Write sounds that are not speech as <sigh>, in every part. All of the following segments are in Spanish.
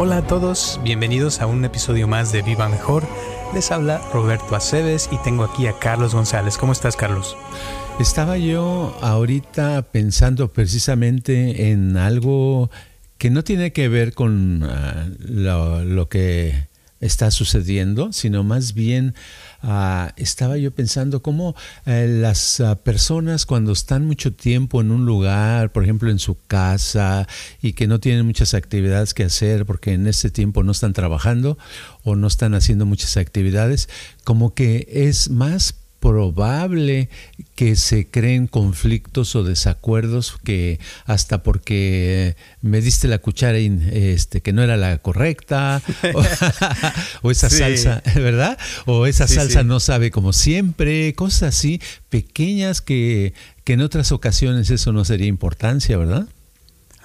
Hola a todos, bienvenidos a un episodio más de Viva Mejor. Les habla Roberto Aceves y tengo aquí a Carlos González. ¿Cómo estás, Carlos? Estaba yo ahorita pensando precisamente en algo que no tiene que ver con lo, lo, que está sucediendo, sino más bien uh, estaba yo pensando cómo uh, las personas cuando están mucho tiempo en un lugar, por ejemplo en su casa, y que no tienen muchas actividades que hacer porque en este tiempo no están trabajando o no están haciendo muchas actividades, como que es más probable que se creen conflictos o desacuerdos que hasta porque me diste la cuchara este que no era la correcta o, <laughs> o esa sí. salsa, ¿verdad? O esa sí, salsa sí. no sabe como siempre, cosas así pequeñas que, que en otras ocasiones eso no sería importancia, ¿verdad?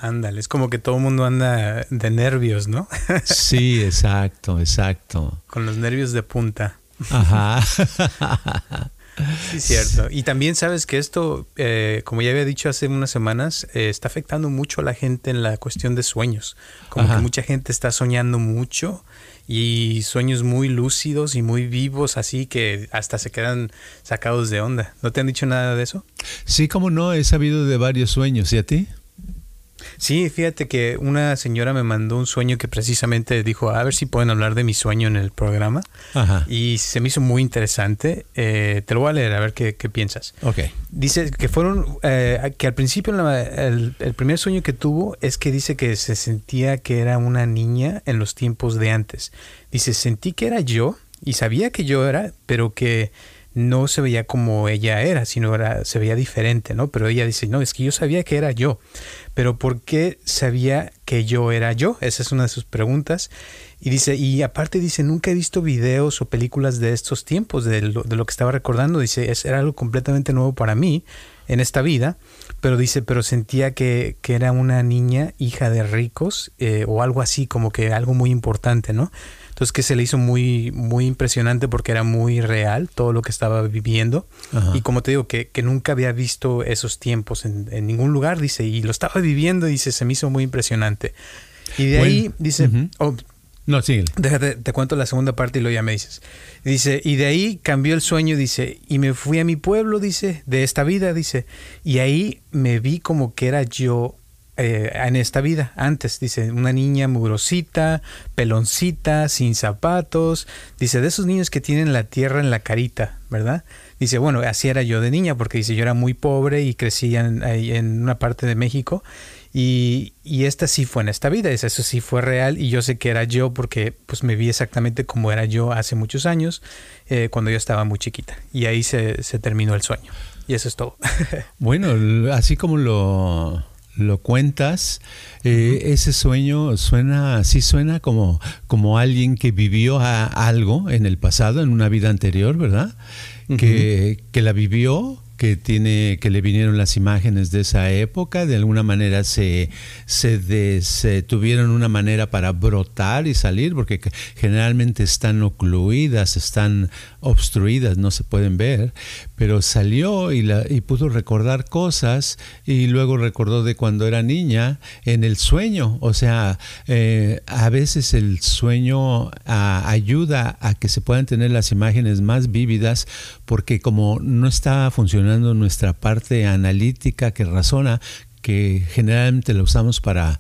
Ándale, es como que todo el mundo anda de nervios, ¿no? sí, exacto, exacto. <laughs> Con los nervios de punta. Ajá. Sí, cierto. Y también sabes que esto, eh, como ya había dicho hace unas semanas, eh, está afectando mucho a la gente en la cuestión de sueños. Como Ajá. que mucha gente está soñando mucho y sueños muy lúcidos y muy vivos, así que hasta se quedan sacados de onda. ¿No te han dicho nada de eso? Sí, como no, he sabido de varios sueños. ¿Y a ti? Sí, fíjate que una señora me mandó un sueño que precisamente dijo, a ver si pueden hablar de mi sueño en el programa. Ajá. Y se me hizo muy interesante. Eh, te lo voy a leer a ver qué, qué piensas. Ok. Dice que fueron, eh, que al principio la, el, el, primer sueño que tuvo es que dice que se sentía que era una niña en los tiempos de antes. Dice, sentí que era yo y sabía que yo era, pero que no se veía como ella era, sino era, se veía diferente, ¿no? Pero ella dice, no, es que yo sabía que era yo, pero ¿por qué sabía que yo era yo? Esa es una de sus preguntas. Y dice, y aparte dice, nunca he visto videos o películas de estos tiempos, de lo, de lo que estaba recordando. Dice, es, era algo completamente nuevo para mí en esta vida, pero dice, pero sentía que, que era una niña hija de ricos eh, o algo así, como que algo muy importante, ¿no? Entonces que se le hizo muy, muy impresionante porque era muy real todo lo que estaba viviendo. Ajá. Y como te digo, que, que, nunca había visto esos tiempos en, en, ningún lugar, dice, y lo estaba viviendo, dice, se me hizo muy impresionante. Y de bueno, ahí, dice, uh -huh. oh, no, sigue. Déjate, te cuento la segunda parte y luego ya me dices. Dice, y de ahí cambió el sueño, dice, y me fui a mi pueblo, dice, de esta vida, dice, y ahí me vi como que era yo eh, en esta vida antes. Dice, una niña mugrosita, peloncita, sin zapatos. Dice, de esos niños que tienen la tierra en la carita, ¿verdad? Dice, bueno, así era yo de niña, porque dice, yo era muy pobre y crecí en, en una parte de México. Y, y, esta sí fue en esta vida, eso sí fue real y yo sé que era yo porque pues me vi exactamente como era yo hace muchos años, eh, cuando yo estaba muy chiquita. Y ahí se, se terminó el sueño. Y eso es todo. <laughs> bueno, así como lo, lo cuentas, eh, ese sueño suena, sí suena como, como alguien que vivió a algo en el pasado, en una vida anterior, ¿verdad? Uh -huh. que, que, la vivió, que tiene, que le vinieron las imágenes de esa época, de alguna manera se, se, tuvieron una manera para brotar y salir, porque generalmente están ocluidas, están obstruidas, no se pueden ver, pero salió y, la, y pudo recordar cosas y luego recordó de cuando era niña en el sueño. O sea, eh, a veces el sueño ayuda a que se puedan tener las imágenes más vívidas porque como no está funcionando nuestra parte analítica que razona, que generalmente la usamos para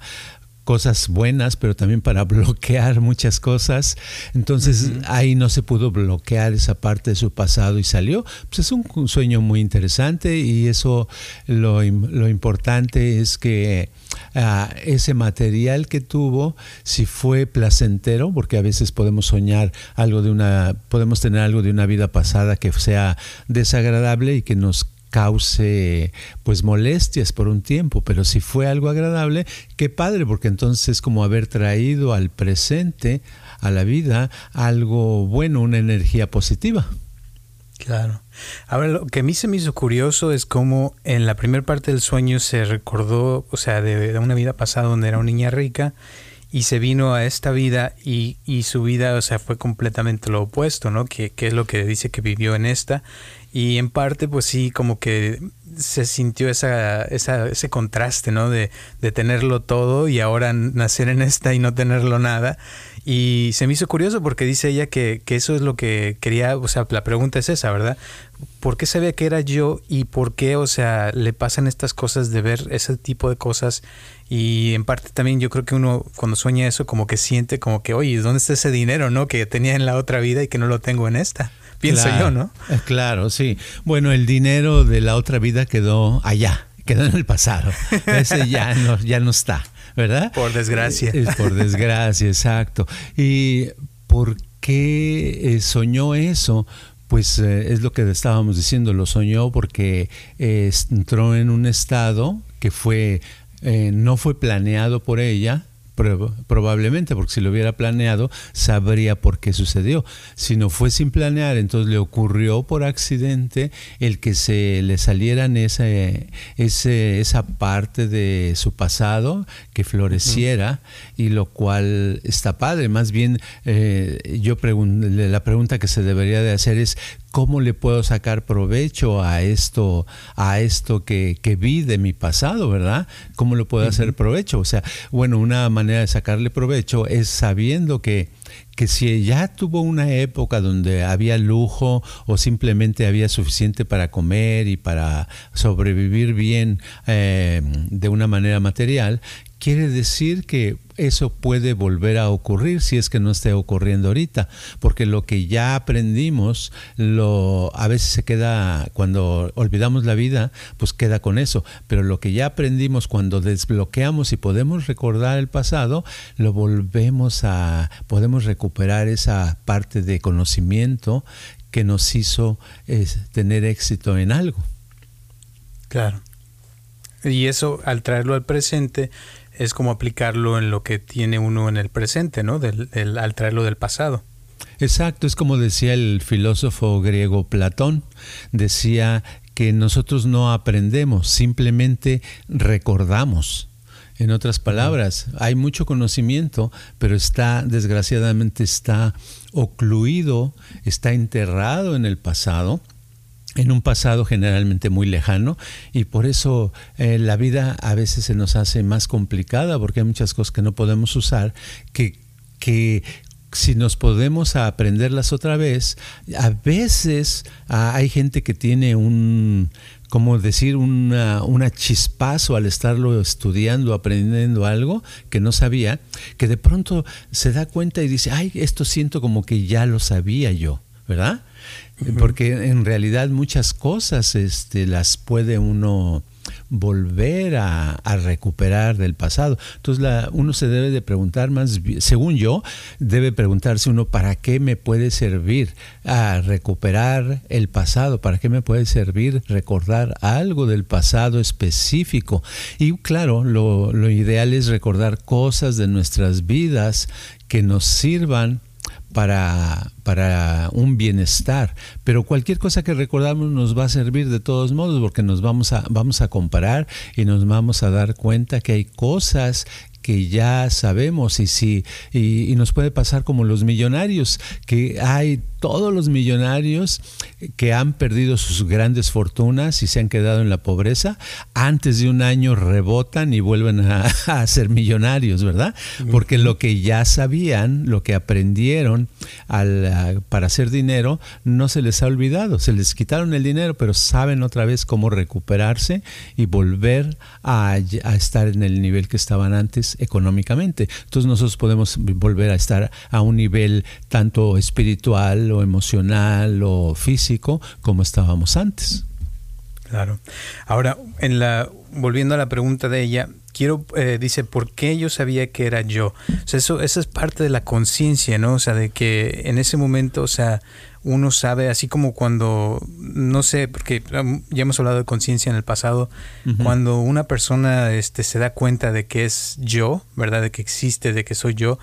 cosas buenas, pero también para <laughs> bloquear muchas cosas. Entonces uh -huh. ahí no se pudo bloquear esa parte de su pasado y salió. Pues es un, un sueño muy interesante y eso lo, lo importante es que uh, ese material que tuvo, si fue placentero, porque a veces podemos soñar algo de una, podemos tener algo de una vida pasada que sea desagradable y que nos cause pues molestias por un tiempo, pero si fue algo agradable, qué padre, porque entonces es como haber traído al presente, a la vida, algo bueno, una energía positiva. Claro. Ahora, lo que a mí se me hizo curioso es cómo en la primera parte del sueño se recordó, o sea, de, de una vida pasada donde era una niña rica y se vino a esta vida y, y, su vida, o sea, fue completamente lo opuesto, ¿no? Que, que, es lo que dice que vivió en esta. Y en parte, pues sí, como que se sintió esa, esa, ese contraste, ¿no? De, de tenerlo todo y ahora nacer en esta y no tenerlo nada. Y se me hizo curioso porque dice ella que, que, eso es lo que quería, o sea, la pregunta es esa, ¿verdad? ¿Por qué sabía que era yo y por qué, o sea, le pasan estas cosas de ver ese tipo de cosas? Y en parte también yo creo que uno cuando sueña eso como que siente como que, oye, ¿dónde está ese dinero, no? Que tenía en la otra vida y que no lo tengo en esta. Pienso yo, ¿no? Eh, claro, sí. Bueno, el dinero de la otra vida quedó allá, quedó en el pasado. <laughs> Ese ya no, ya no está. ¿verdad? Por desgracia. Es por desgracia, exacto. ¿Y por qué eh, soñó eso? Pues eh, es lo que estábamos diciendo, lo soñó porque eh, entró en un estado que fue no fue planeado por ella, probablemente, porque si lo hubiera planeado, sabría por qué sucedió. Si no fue sin planear, entonces le ocurrió por accidente el que se le salieran esa, ese, esa parte de su pasado, que floreciera, y lo cual está padre. Más bien, eh, yo la pregunta que se debería de hacer es, ¿cómo le puedo sacar provecho a esto, a esto que, que vi de mi pasado, verdad? ¿Cómo lo puedo hacer provecho? O sea, bueno, una manera de sacarle provecho es sabiendo que, que si ya tuvo una época donde había lujo o simplemente había suficiente para comer y para sobrevivir bien eh, de una manera material, quiere decir que eso puede volver a ocurrir si es que no esté ocurriendo ahorita, porque lo que ya aprendimos, lo a veces se queda cuando olvidamos la vida, pues queda con eso, pero lo que ya aprendimos cuando desbloqueamos y podemos recordar el pasado, lo volvemos a podemos recuperar esa parte de conocimiento que nos hizo tener éxito en algo. Claro. Y eso al traerlo al presente es como aplicarlo en lo que tiene uno en el presente, ¿no? Del, al traerlo del pasado. Exacto, es como decía el filósofo griego Platón, decía que nosotros no aprendemos, simplemente recordamos. En otras palabras, hay mucho conocimiento, pero está, desgraciadamente, está ocluido, está enterrado en el pasado en un pasado generalmente muy lejano y por eso eh, la vida a veces se nos hace más complicada porque hay muchas cosas que no podemos usar que, que si nos podemos aprenderlas otra vez, a veces ah, hay gente que tiene un, como decir, una, una chispazo al estarlo estudiando, aprendiendo algo que no sabía, que de pronto se da cuenta y dice, ay, esto siento como que ya lo sabía yo, ¿verdad? Porque en realidad muchas cosas este, las puede uno volver a, recuperar del pasado. Entonces la, uno se debe de preguntar más, según yo, debe preguntarse uno para qué me puede servir a recuperar el pasado, para qué me puede servir recordar algo del pasado específico. Y claro, lo, lo ideal es recordar cosas de nuestras vidas que nos sirvan para, para un bienestar. Pero cualquier cosa que recordamos nos va a servir de todos modos porque nos vamos a, vamos a comparar y nos vamos a dar cuenta que hay cosas que ya sabemos y si y, nos puede pasar como los millonarios que hay todos los millonarios que han perdido sus grandes fortunas y se han quedado en la pobreza antes de un año rebotan y vuelven a, <laughs> ser millonarios verdad porque lo que ya sabían lo que aprendieron al, para hacer dinero no se les ha olvidado. Se les quitaron el dinero pero saben otra vez cómo recuperarse y volver a, a estar en el nivel que estaban antes económicamente. Entonces nosotros podemos volver a estar a un nivel tanto espiritual o emocional o físico como estábamos antes. Claro. Ahora, en la volviendo a la pregunta de ella, quiero, eh, dice, ¿por qué yo sabía que era yo? O sea, eso, eso es parte de la conciencia, ¿no? O sea, de que en ese momento, o sea, uno sabe, así como cuando, no sé, porque ya hemos hablado de conciencia en el pasado, cuando una persona este, se da cuenta de que es yo, ¿verdad? De que existe, de que soy yo,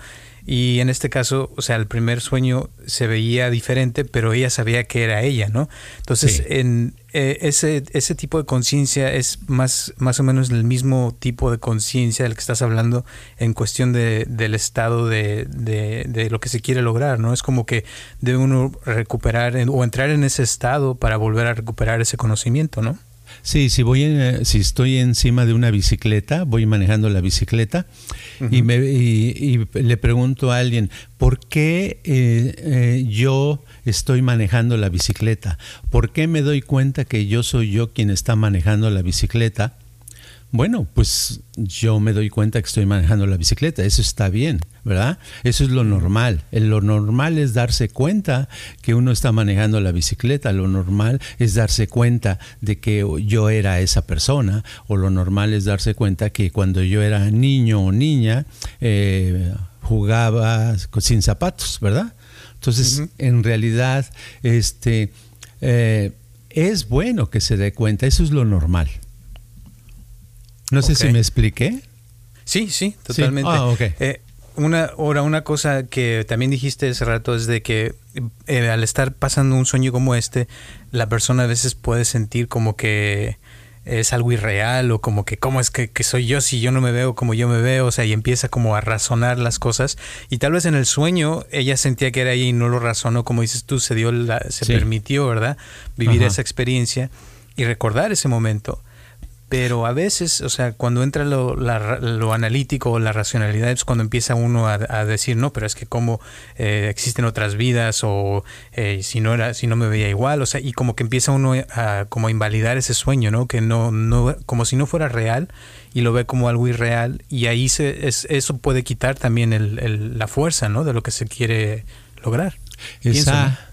y en este caso, o sea, el primer sueño se veía diferente, pero ella sabía que era ella, ¿no? Entonces, en eh, ese, ese tipo de conciencia es más, más o menos el mismo tipo de conciencia del que estás hablando en cuestión de, del estado de, de, lo que se quiere lograr, ¿no? Es como que debe uno recuperar o entrar en ese estado para volver a recuperar ese conocimiento, ¿no? Sí, si voy en, si estoy encima de una bicicleta, voy manejando la bicicleta y, me, y, le pregunto a alguien, ¿por qué eh, eh, yo estoy manejando la bicicleta? ¿Por qué me doy cuenta que yo soy yo quien está manejando la bicicleta? Bueno, pues yo me doy cuenta que estoy manejando la bicicleta, eso está bien, ¿verdad? Eso es lo normal. Lo normal es darse cuenta que uno está manejando la bicicleta, lo normal es darse cuenta de que yo era esa persona, o lo normal es darse cuenta que cuando yo era niño o niña eh, jugaba sin zapatos, ¿verdad? Entonces, en realidad, este, eh, es bueno que se dé cuenta, eso es lo normal. No sé si me expliqué. Sí, sí, totalmente. Ah, eh, una, ahora, una cosa que también dijiste hace rato es de que eh, al estar pasando un sueño como este, la persona a veces puede sentir como que es algo irreal o como que cómo es que, soy yo si yo no me veo como yo me veo, o sea, y empieza como a razonar las cosas y tal vez en el sueño ella sentía que era ella y no lo razonó, como dices tú, se dio la, se permitió, ¿verdad? Vivir esa experiencia y recordar ese momento. Pero a veces, o sea, cuando entra lo, lo analítico o la racionalidad, es cuando empieza uno a, decir, no, pero es que como eh, existen otras vidas o eh, si no era, si no me veía igual, o sea, y como que empieza uno a como a invalidar ese sueño, ¿no? Que no, no, como si no fuera real y lo ve como algo irreal y ahí se, es, eso puede quitar también el, la fuerza, ¿no? De lo que se quiere lograr.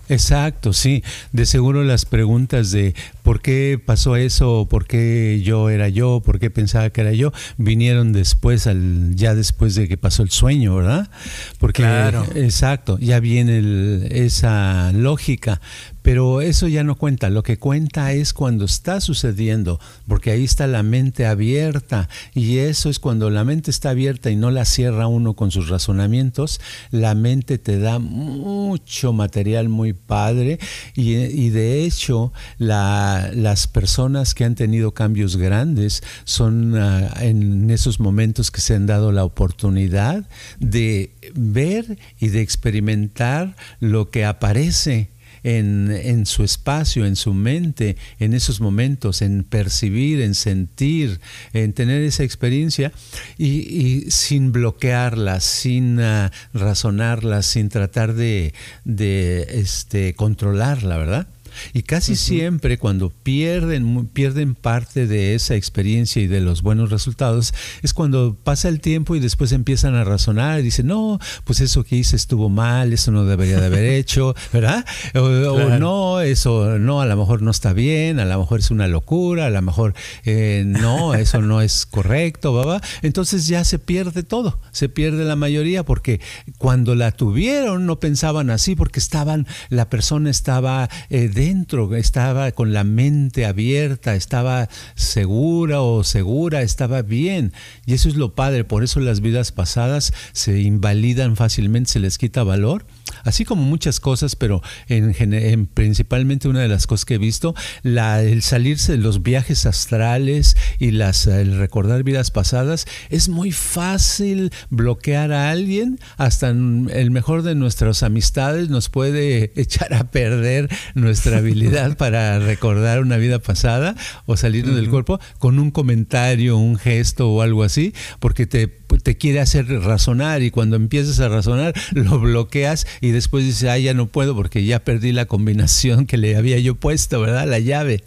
Exacto, sí. De seguro las preguntas de por qué pasó eso, por qué yo era yo, por qué pensaba que era yo, vinieron después, al, ya después de que pasó el sueño, ¿verdad? Porque, claro. exacto, ya viene esa lógica. Pero eso ya no cuenta, lo que cuenta es cuando está sucediendo, porque ahí está la mente abierta y eso es cuando la mente está abierta y no la cierra uno con sus razonamientos, la mente te da mucho material muy padre. Y, de hecho las personas que han tenido cambios grandes son ah, en esos momentos que se han dado la oportunidad de ver y de experimentar lo que aparece en, su espacio, en su mente, en esos momentos, en percibir, en sentir, en tener esa experiencia y, sin bloquearla, sin uh, razonarla, sin tratar de, de este, controlarla, ¿verdad? Y casi siempre cuando pierden, pierden parte de esa experiencia y de los buenos resultados, es cuando pasa el tiempo y después empiezan a razonar y dicen, no, pues eso que hice estuvo mal, eso no debería de haber hecho, ¿verdad? O, no, eso no, a lo mejor no está bien, a lo mejor es una locura, a lo mejor eh, no, eso no es correcto, ¿verdad? Entonces ya se pierde todo, se pierde la mayoría porque cuando la tuvieron no pensaban así porque estaban, la persona estaba eh, dentro, estaba con la mente abierta, estaba segura o segura, estaba bien. Y eso es lo padre, por eso las vidas pasadas se invalidan fácilmente, se les quita valor así como muchas cosas, pero en, principalmente una de las cosas que he visto, la, el salirse de los viajes astrales y las, el recordar vidas pasadas, es muy fácil bloquear a alguien, hasta el mejor de nuestras amistades nos puede <laughs> echar a perder nuestra habilidad <laughs> para recordar una vida pasada o salir del cuerpo con un comentario, un gesto o algo así, porque te te quiere hacer razonar y cuando empiezas a razonar lo bloqueas y después dices, ah, ya no puedo porque ya perdí la combinación que le había yo puesto, ¿verdad? La llave.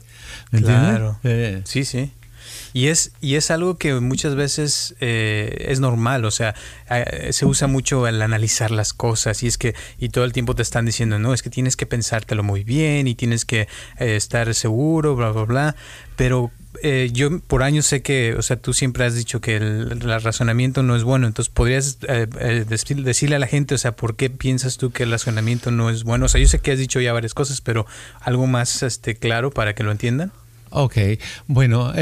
claro. Eh. Sí, sí. Y es, y es algo que muchas veces eh, es normal, o sea, se usa mucho el analizar las cosas y es que, y todo el tiempo te están diciendo, no, es que tienes que pensártelo muy bien y tienes que eh, estar seguro, bla, bla, bla, pero eh, yo por años sé que, o sea, tú siempre has dicho que el, razonamiento no es bueno, entonces podrías eh, eh, decirle a la gente, o sea, ¿por qué piensas tú que el razonamiento no es bueno? O sea, yo sé que has dicho ya varias cosas, pero algo más este, claro para que lo entiendan. Ok, bueno, <laughs>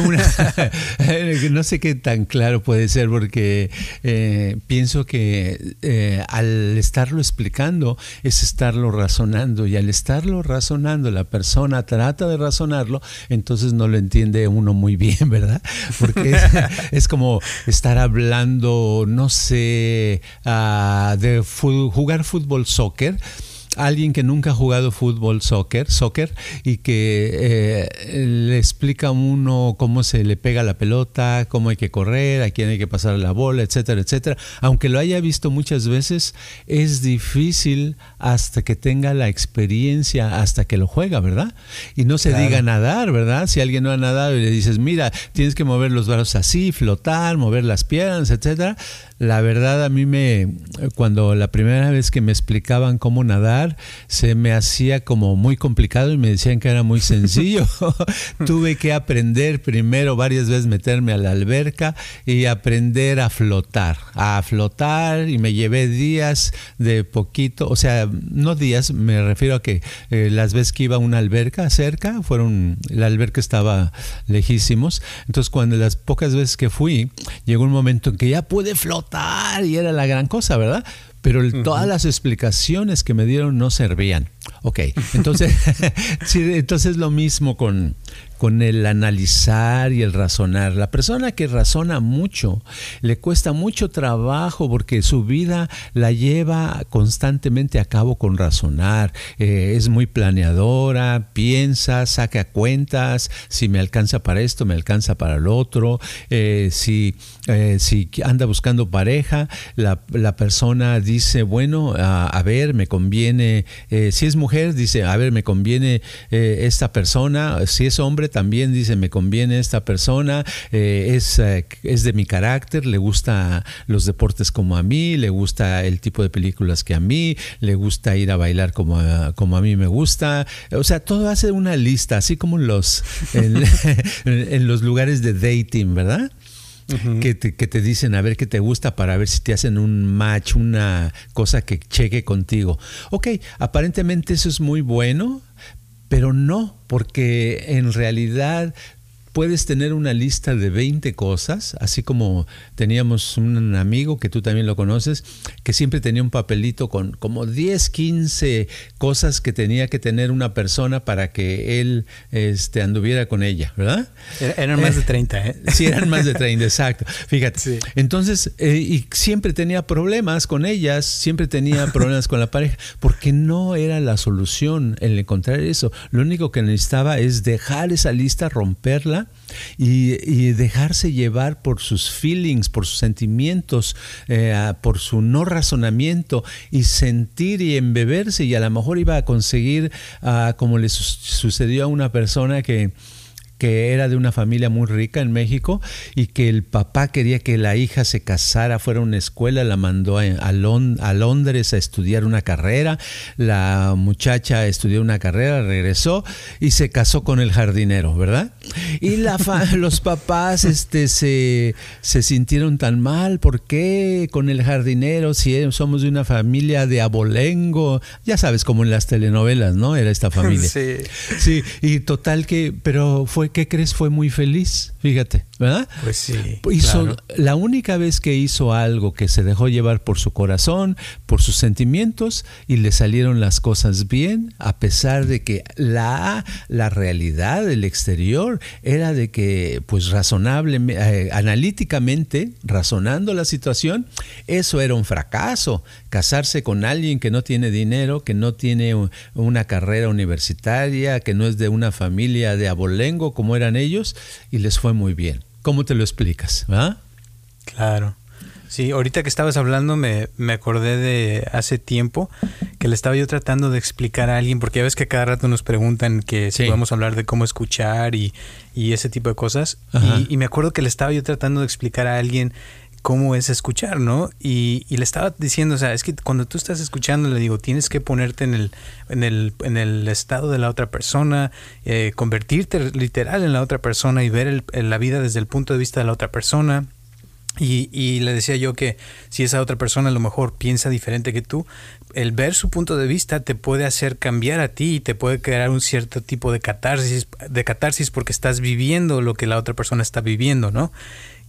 <laughs> no sé qué tan claro puede ser porque eh, pienso que eh, al estarlo explicando es estarlo razonando y al estarlo razonando la persona trata de razonarlo, entonces no lo entiende uno muy bien, <laughs> ¿verdad? Porque es, como estar hablando, no sé, ah, de jugar fútbol, soccer alguien que nunca ha jugado fútbol, soccer, soccer y que eh, le explica a uno cómo se le pega la pelota, cómo hay que correr, a quién hay que pasar la bola, etcétera, etcétera. Aunque lo haya visto muchas veces, es difícil hasta que tenga la experiencia, hasta que lo juega, ¿verdad? Y no se diga nadar, ¿verdad? Si alguien no ha nadado y le dices, mira, tienes que mover los brazos así, flotar, mover las piernas, etcétera la verdad a mí me, cuando la primera vez que me explicaban cómo nadar, se me hacía como muy complicado y me decían que era muy sencillo. <laughs> Tuve que aprender primero varias veces meterme a la alberca y aprender a flotar, a flotar y me llevé días de poquito, o sea, no días, me refiero a que eh, las veces que iba a una alberca cerca, fueron, la alberca estaba lejísimos, entonces cuando las pocas veces que fui, llegó un momento en que ya pude flotar y era la gran cosa, ¿verdad? Pero todas las explicaciones que me dieron no servían. Ok, entonces, <laughs> sí, entonces lo mismo con, con el analizar y el razonar. La persona que razona mucho le cuesta mucho trabajo porque su vida la lleva constantemente a cabo con razonar. Eh, es muy planeadora, piensa, saca cuentas, si me alcanza para esto, me alcanza para el otro. Eh, si, eh, si anda buscando pareja, la, persona dice, bueno, a, ver, me conviene, si es mujer, dice, a ver, me conviene esta persona, si es hombre, también dice, me conviene esta persona, eh, es, eh, es de mi carácter, le gusta los deportes como a mí, le gusta el tipo de películas que a mí, le gusta ir a bailar como a, como a mí me gusta. O sea, todo hace una lista, así como en <laughs> los, en, los lugares de dating, ¿verdad? que, te, que, te, dicen a ver qué te gusta para ver si te hacen un match, una cosa que cheque contigo. Ok, aparentemente eso es muy bueno, pero no, porque en realidad puedes tener una lista de 20 cosas, así como teníamos un amigo que tú también lo conoces, que siempre tenía un papelito con como 10, 15 cosas que tenía que tener una persona para que él este, anduviera con ella, ¿verdad? Eran más de 30, ¿eh? <laughs> Sí, eran más de 30, exacto. Fíjate. Entonces, eh, y siempre tenía problemas con ellas, siempre tenía <laughs> problemas con la pareja, porque no era la solución el encontrar eso. Lo único que necesitaba es dejar esa lista, romperla y, dejarse llevar por sus feelings, por sus sentimientos, eh, por su no razonamiento y sentir y embeberse. Y a lo mejor iba a conseguir, ah, como le sucedió a una persona que que era de una familia muy rica en México y que el papá quería que la hija se casara, fuera a una escuela, la mandó a, a, Londres a estudiar una carrera, la muchacha estudió una carrera, regresó y se casó con el jardinero, ¿verdad? Y la <laughs> los papás este, se, se sintieron tan mal, ¿por qué con el jardinero si somos de una familia de abolengo? Ya sabes, como en las telenovelas, ¿no? Era esta familia. Sí. Sí, y total que, pero fue ¿qué crees? Fue muy feliz, fíjate, ¿verdad? Pues sí. Hizo, La única vez que hizo algo que se dejó llevar por su corazón, por sus sentimientos, y le salieron las cosas bien, a pesar de que la, la realidad del exterior era de que, pues razonable, eh, analíticamente, razonando la situación, eso era un fracaso. Casarse con alguien que no tiene dinero, que no tiene una carrera universitaria, que no es de una familia de abolengo, como eran ellos y les fue muy bien. ¿Cómo te lo explicas? ¿Ah? Claro. Sí, ahorita que estabas hablando me, me, acordé de hace tiempo que le estaba yo tratando de explicar a alguien, porque ya ves que cada rato nos preguntan que si podemos hablar de cómo escuchar y, y ese tipo de cosas. Y, y, me acuerdo que le estaba yo tratando de explicar a alguien cómo es escuchar, ¿no? Y, le estaba diciendo, o sea, es que cuando tú estás escuchando, le digo, tienes que ponerte en el, en el, en el estado de la otra persona, eh, convertirte literal en la otra persona y ver la vida desde el punto de vista de la otra persona. Y, y, le decía yo que si esa otra persona a lo mejor piensa diferente que tú, el ver su punto de vista te puede hacer cambiar a ti y te puede crear un cierto tipo de catarsis, de catarsis porque estás viviendo lo que la otra persona está viviendo, ¿no?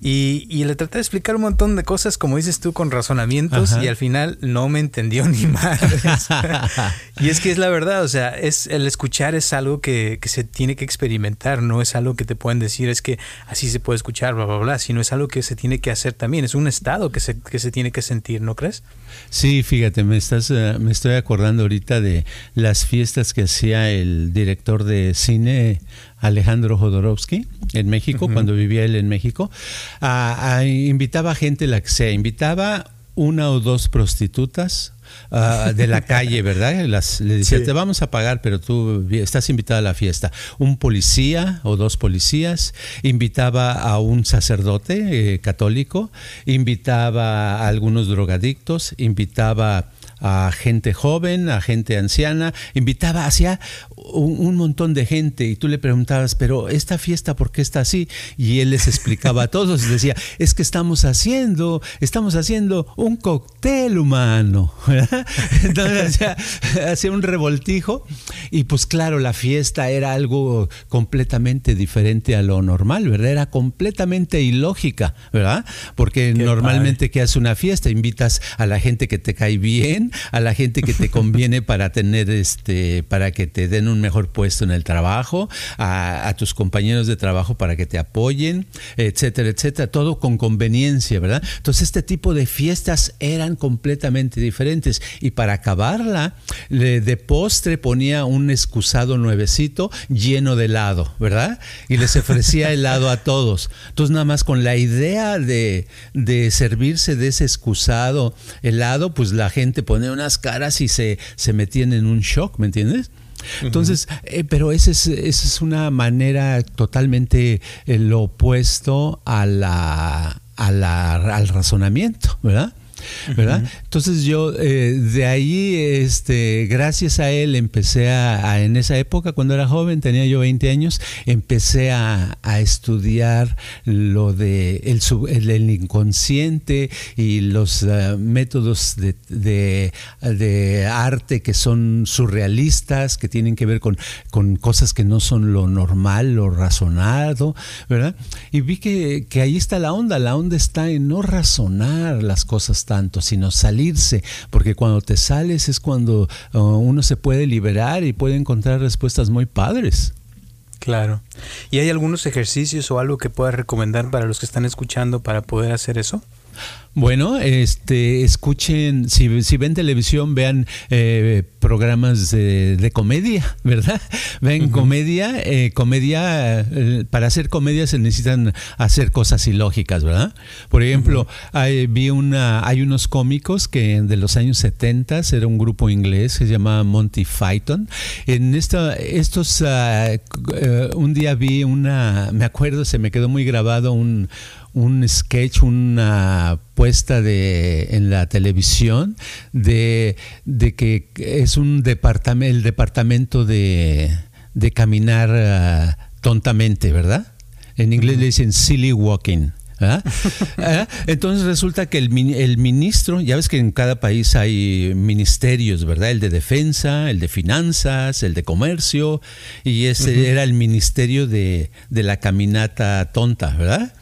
Y, y, le traté de explicar un montón de cosas, como dices tú, con razonamientos, y al final no me entendió <laughs> ni más. <laughs> y es que es la verdad, o sea, es el escuchar es algo que, que, se tiene que experimentar, no es algo que te pueden decir, es que así se puede escuchar, bla, bla, bla, sino es algo que se tiene que hacer también, es un estado que se, que se tiene que sentir, ¿no crees? Sí, fíjate, me, estás, uh, me estoy acordando ahorita de las fiestas que hacía el director de cine Alejandro Jodorowsky en México, uh -huh. cuando vivía él en México, a, a, invitaba gente la que sea, invitaba una o dos prostitutas uh, de la calle, <laughs> ¿verdad? Las, le decía, sí. te vamos a pagar, pero tú estás invitada a la fiesta. Un policía o dos policías, invitaba a un sacerdote eh, católico, invitaba a algunos drogadictos, invitaba a gente joven, a gente anciana, invitaba hacia un, montón de gente y tú le preguntabas, pero esta fiesta, ¿por qué está así? Y él les explicaba a todos, decía, es que estamos haciendo, estamos haciendo un cóctel humano. <laughs> Entonces <laughs> hacía, un revoltijo y pues claro, la fiesta era algo completamente diferente a lo normal, ¿verdad? Era completamente ilógica, ¿verdad? Porque qué normalmente padre. que hace una fiesta, invitas a la gente que te cae bien, a la gente que te conviene para tener este, para que te den un mejor puesto en el trabajo, a, a, tus compañeros de trabajo para que te apoyen, etcétera, etcétera, todo con conveniencia, ¿verdad? Entonces este tipo de fiestas eran completamente diferentes y para acabarla, de postre ponía un excusado nuevecito lleno de helado, ¿verdad? Y les ofrecía <laughs> helado a todos. Entonces nada más con la idea de, de servirse de ese excusado helado, pues la gente pone unas caras y se, se metían en un shock, ¿me entiendes? Entonces, eh, pero esa es, es, una manera totalmente eh, lo opuesto a la, al razonamiento, ¿verdad? ¿Verdad? Uh -huh. Entonces yo eh, de ahí, este, gracias a él, empecé a, a, en esa época, cuando era joven, tenía yo 20 años, empecé a, a estudiar lo de el, el, el, inconsciente y los uh, métodos de, de, de, arte que son surrealistas, que tienen que ver con, con cosas que no son lo normal, lo razonado, ¿verdad? Y vi que, que ahí está la onda, la onda está en no razonar las cosas tanto, sino salirse, porque cuando te sales es cuando uh, uno se puede liberar y puede encontrar respuestas muy padres. Claro. ¿Y hay algunos ejercicios o algo que puedas recomendar para los que están escuchando para poder hacer eso? Bueno, este, escuchen, si, si ven televisión, vean eh, programas de, de, comedia, <laughs> ¿verdad? Ven uh -huh. comedia, eh, comedia, eh, para hacer comedia se necesitan hacer cosas ilógicas, ¿verdad? Por ejemplo, uh -huh. hay, vi una, hay unos cómicos que de los años 70 era un grupo inglés que se llamaba Monty Python. En esta, estos, uh, un día vi una, me acuerdo, se me quedó muy grabado un un sketch, una puesta de en la televisión de, de que es un departamento, el departamento de, de caminar uh, tontamente, ¿verdad? En inglés le dicen silly walking. ¿Ah? <laughs> ¿Ah? Entonces resulta que el, el, ministro, ya ves que en cada país hay ministerios, ¿verdad? El de defensa, el de finanzas, el de comercio, y ese uh -huh. era el ministerio de, de la caminata tonta, ¿verdad?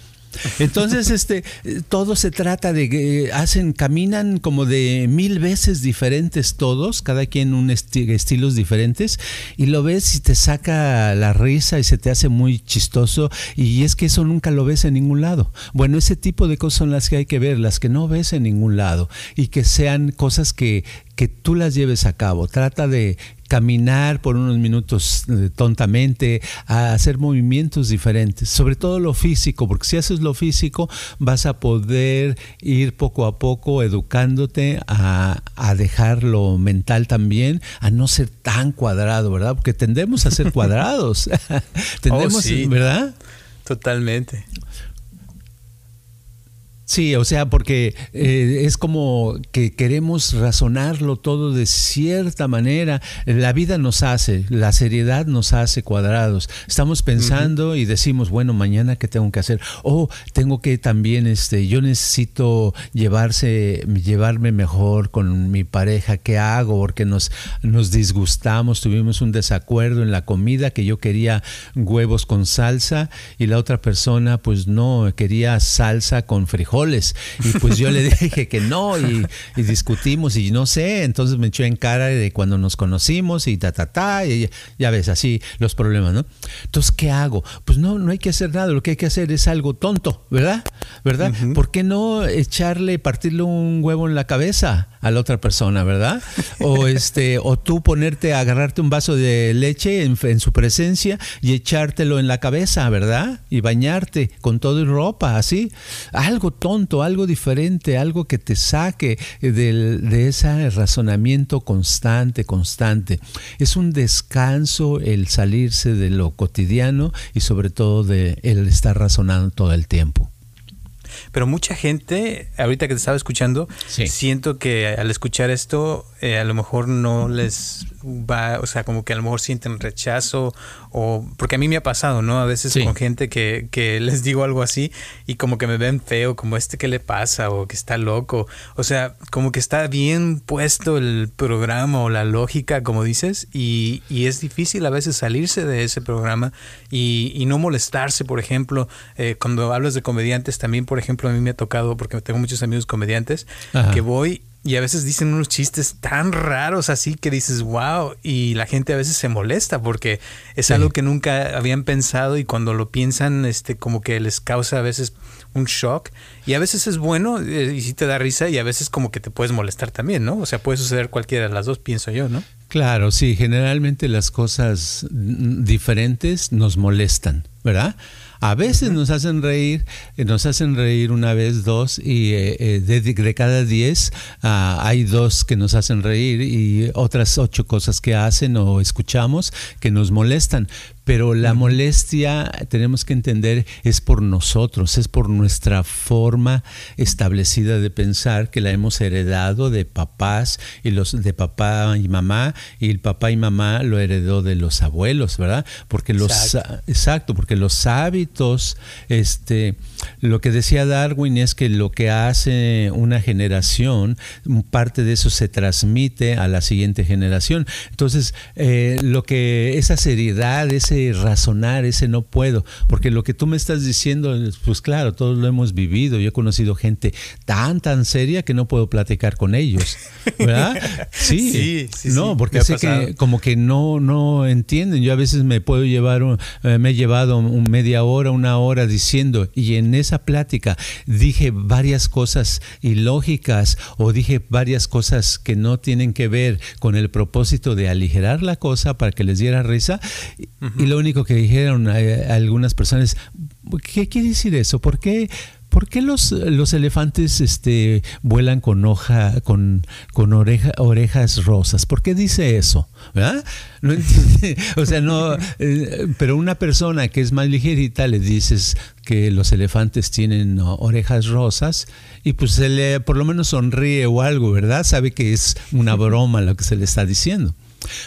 Entonces, este, todo se trata de que hacen, caminan como de mil veces diferentes todos, cada quien un esti estilos diferentes, y lo ves y te saca la risa y se te hace muy chistoso, y es que eso nunca lo ves en ningún lado. Bueno, ese tipo de cosas son las que hay que ver, las que no ves en ningún lado, y que sean cosas que, que tú las lleves a cabo. Trata de caminar por unos minutos eh, tontamente, a hacer movimientos diferentes, sobre todo lo físico, porque si haces lo físico vas a poder ir poco a poco educándote a, a dejar lo mental también, a no ser tan cuadrado, ¿verdad? Porque tendemos a ser cuadrados. <laughs> tendemos, oh, sí. ¿verdad? Totalmente. Sí, o sea, porque eh, es como que queremos razonarlo todo de cierta manera. La vida nos hace, la seriedad nos hace cuadrados. Estamos pensando y decimos, bueno, mañana qué tengo que hacer. O tengo que también, este, yo necesito llevarse, llevarme mejor con mi pareja. ¿Qué hago? Porque nos, nos disgustamos, tuvimos un desacuerdo en la comida que yo quería huevos con salsa y la otra persona, pues no, quería salsa con frijol y pues yo le <laughs> dije que no y, discutimos y no sé, entonces me echó en cara de cuando nos conocimos y ta, ta, ta, y ya ves, así los problemas, ¿no? Entonces, ¿qué hago? Pues no, no hay que hacer nada, lo que hay que hacer es algo tonto, ¿verdad? ¿Verdad? ¿Por qué no echarle, partirle un huevo en la cabeza a la otra persona, ¿verdad? O <laughs> este, o tú ponerte, agarrarte un vaso de leche en, en su presencia y echártelo en la cabeza, ¿verdad? Y bañarte con todo y ropa, así. Algo tonto algo diferente, algo que te saque de ese razonamiento constante, constante. Es un descanso el salirse de lo cotidiano y sobre todo de el estar razonando todo el tiempo. Pero mucha gente, ahorita que te estaba escuchando, siento que al escuchar esto, eh, a lo mejor no les va, o sea, como que a lo mejor sienten rechazo o porque a mí me ha pasado, ¿no? A veces con gente que, que, les digo algo así y como que me ven feo, como este que le pasa o que está loco. O sea, como que está bien puesto el programa o la lógica, como dices, y, y es difícil a veces salirse de ese programa y, y no molestarse, por ejemplo, eh, cuando hablas de comediantes, también, por ejemplo, a mí me ha tocado, porque tengo muchos amigos comediantes, que voy y a veces dicen unos chistes tan raros así que dices, wow, y la gente a veces se molesta porque es algo que nunca habían pensado y cuando lo piensan, este, como que les causa a veces un shock. Y a veces es bueno eh, y sí te da risa y a veces como que te puedes molestar también, ¿no? O sea, puede suceder cualquiera de las dos, pienso yo, ¿no? Claro, sí, generalmente las cosas diferentes nos molestan, ¿verdad? A veces nos hacen reír, eh, nos hacen reír una vez, dos, y eh, eh, de, cada diez ah, hay dos que nos hacen reír y otras ocho cosas que hacen o escuchamos que nos molestan pero la molestia, tenemos que entender, es por nosotros, es por nuestra forma establecida de pensar que la hemos heredado de papás y los de papá y mamá, y el papá y mamá lo heredó de los abuelos, ¿verdad? Porque los exacto, exacto porque los hábitos, este, lo que decía Darwin es que lo que hace una generación, parte de eso se transmite a la siguiente generación. Entonces, eh, lo que esa seriedad, ese razonar, ese no puedo, porque lo que tú me estás diciendo, pues claro, todos lo hemos vivido, yo he conocido gente tan, tan seria que no puedo platicar con ellos, ¿verdad? <laughs> Sí, sí, no, porque sé que como que no, no entienden, yo a veces me puedo llevar, eh, me he llevado un media hora, una hora diciendo, y en esa plática dije varias cosas ilógicas o dije varias cosas que no tienen que ver con el propósito de aligerar la cosa para que les diera risa, y lo único que dijeron eh, algunas personas, ¿qué quiere decir eso? ¿Por qué, por qué los, los elefantes este, vuelan con hoja, con, con oreja, orejas rosas? ¿Por qué dice eso? ¿Verdad? No entiende. <laughs> O sea, no. Eh, pero una persona que es más ligerita le dices que los elefantes tienen orejas rosas y pues se le por lo menos sonríe o algo, ¿verdad? Sabe que es una <laughs> broma lo que se le está diciendo.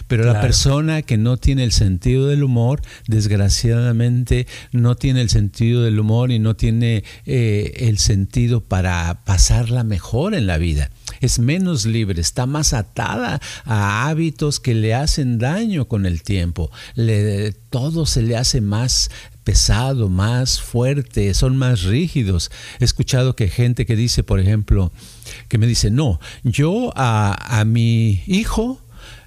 Pero la persona que no tiene el sentido del humor, desgraciadamente no tiene el sentido del humor y no tiene eh, el sentido para pasarla mejor en la vida. Es menos libre, está más atada a hábitos que le hacen daño con el tiempo. Le, todo se le hace más pesado, más fuerte, son más rígidos. He escuchado que gente que dice, por ejemplo, que me dice, no, yo a, a mi hijo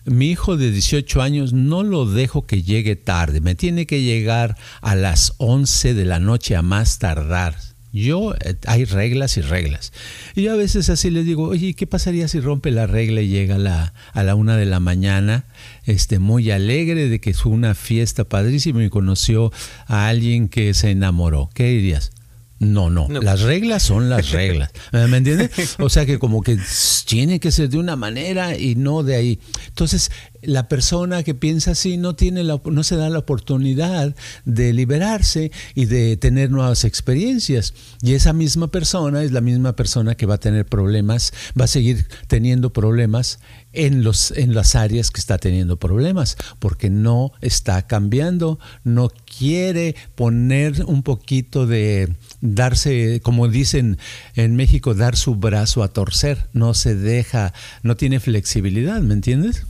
mi hijo de 18 años no lo dejo que llegue tarde, me tiene que llegar a las 11 de la noche a más tardar. Yo, eh, hay reglas y reglas. Y yo a veces así le digo, oye, ¿qué pasaría si rompe la regla y llega a la, a la una de la mañana, este, muy alegre de que fue una fiesta padrísima y conoció a alguien que se enamoró? ¿Qué dirías? No, no, las reglas son las <laughs> reglas. ¿Me entiendes? O sea que como que tiene que ser de una manera y no de ahí. Entonces, la persona que piensa así no, tiene la, no se da la oportunidad de liberarse y de tener nuevas experiencias. Y esa misma persona es la misma persona que va a tener problemas, va a seguir teniendo problemas en, los, en las áreas que está teniendo problemas, porque no está cambiando, no quiere poner un poquito de darse, como dicen en México, dar su brazo a torcer, no se deja, no tiene flexibilidad, ¿me entiendes?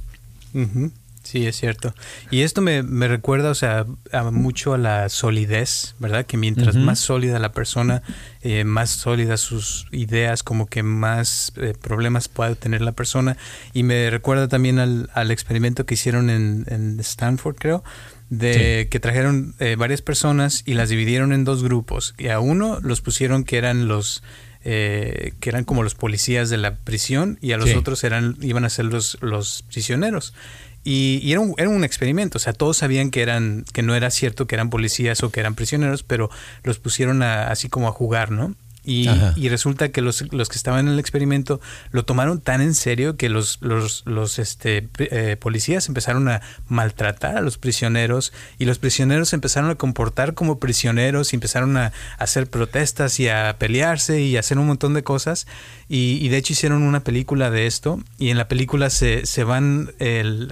Sí, es cierto. Y esto me, recuerda, o sea, mucho a la solidez, ¿verdad? Que mientras más sólida la persona, eh, más sólidas sus ideas, como que más eh, problemas puede tener la persona. Y me recuerda también al, al experimento que hicieron en, Stanford, creo, de que trajeron eh, varias personas y las dividieron en dos grupos. Y a uno los pusieron que eran los que eran como los policías de la prisión y a los otros eran iban a ser los, los prisioneros. Y, era, un, era, un, experimento, o sea, todos sabían que eran que no era cierto que eran policías o que eran prisioneros, pero los pusieron así como a jugar, ¿no? Y, resulta que los, los, que estaban en el experimento lo tomaron tan en serio que los, los, los este, eh, policías empezaron a maltratar a los prisioneros y los prisioneros empezaron a comportar como prisioneros y empezaron a, hacer protestas y a pelearse y a hacer un montón de cosas. Y, de hecho hicieron una película de esto y en la película se, se van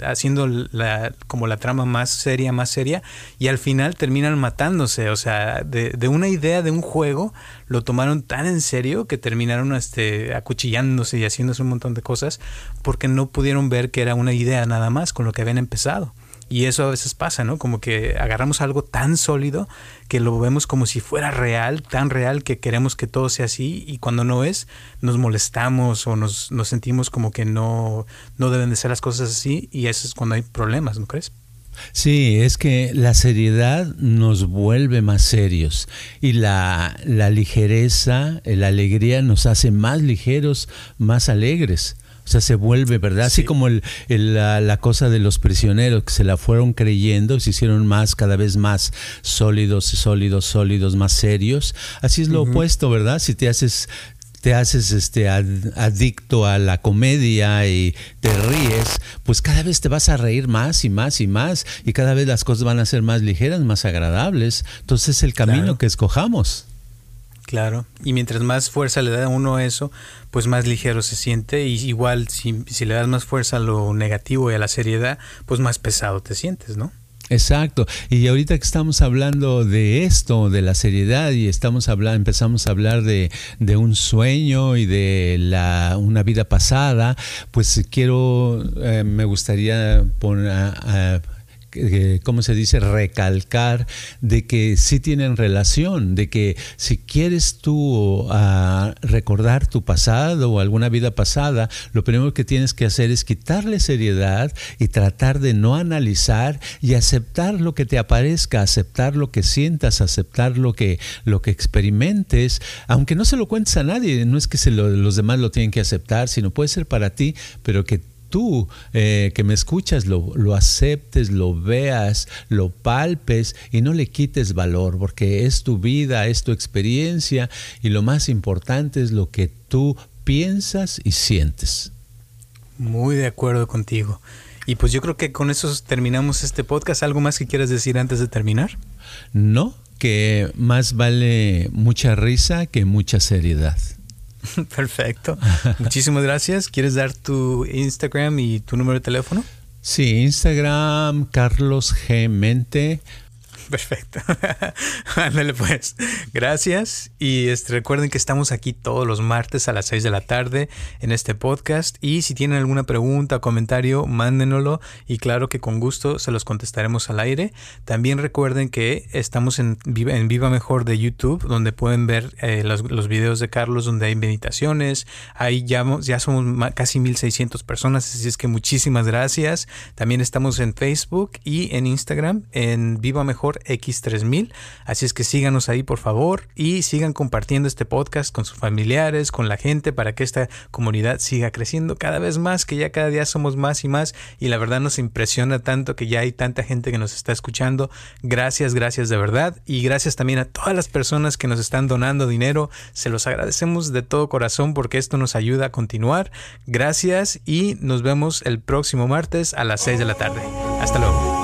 haciendo la, como la trama más seria, más seria y al final terminan matándose. O sea, de, de una idea de un juego lo tomaron tan en serio que terminaron este, acuchillándose y haciéndose un montón de cosas porque no pudieron ver que era una idea nada más con lo que habían empezado. Y eso a veces pasa, ¿no? Como que agarramos algo tan sólido que lo vemos como si fuera real, tan real que queremos que todo sea así y cuando no es, nos molestamos o nos, nos sentimos como que no, no deben de ser las cosas así y eso es cuando hay problemas, ¿no crees? Sí, es que la seriedad nos vuelve más serios y la, ligereza, la alegría nos hace más ligeros, más alegres. O sea, se vuelve, ¿verdad? Así como el, la, la, cosa de los prisioneros que se la fueron creyendo, se hicieron más, cada vez más sólidos, sólidos, sólidos, más serios. Así es lo opuesto, ¿verdad? Si te haces te haces este adicto a la comedia y te ríes, pues cada vez te vas a reír más y más y más y cada vez las cosas van a ser más ligeras, más agradables. Entonces es el camino que escojamos. Claro, y mientras más fuerza le da a uno eso, pues más ligero se siente y igual si, si le das más fuerza a lo negativo y a la seriedad, pues más pesado te sientes, ¿no? Exacto. Y ahorita que estamos hablando de esto, de la seriedad, y estamos hablando, empezamos a hablar de, de un sueño y de la, una vida pasada, pues quiero, eh, me gustaría poner, ¿cómo se dice?, recalcar de que sí tienen relación, de que si quieres tú ah, recordar tu pasado o alguna vida pasada, lo primero que tienes que hacer es quitarle seriedad y tratar de no analizar y aceptar lo que te aparezca, aceptar lo que sientas, aceptar lo que, lo que experimentes, aunque no se lo cuentes a nadie, no es que los demás lo tienen que aceptar, sino puede ser para ti, pero que tú eh, que me escuchas lo, lo, aceptes, lo veas, lo palpes y no le quites valor, porque es tu vida, es tu experiencia y lo más importante es lo que tú piensas y sientes. Muy de acuerdo contigo. Y pues yo creo que con eso terminamos este podcast. ¿Algo más que quieras decir antes de terminar? No, que más vale mucha risa que mucha seriedad. <laughs> Perfecto. Muchísimas gracias. ¿Quieres dar tu Instagram y tu número de teléfono? Sí, Instagram Carlos G. Mente <laughs> Perfecto. <laughs> Ándale pues. Gracias. Y este, recuerden que estamos aquí todos los martes a las 6 de la tarde en este podcast. Y si tienen alguna pregunta o comentario, mándenoslo. Y claro que con gusto se los contestaremos al aire. También recuerden que estamos en Viva, en Viva Mejor de YouTube, donde pueden ver eh, los, los, videos de Carlos, donde hay meditaciones. Ahí ya, ya somos casi 1600 personas. Así es que muchísimas gracias. También estamos en Facebook y en Instagram en Viva Mejor Mejor X3000. Así es que síganos ahí por favor y sigan compartiendo este podcast con sus familiares, con la gente para que esta comunidad siga creciendo cada vez más, que ya cada día somos más y más y la verdad nos impresiona tanto que ya hay tanta gente que nos está escuchando. Gracias, gracias de verdad y gracias también a todas las personas que nos están donando dinero. Se los agradecemos de todo corazón porque esto nos ayuda a continuar. Gracias y nos vemos el próximo martes a las 6 de la tarde. Hasta luego.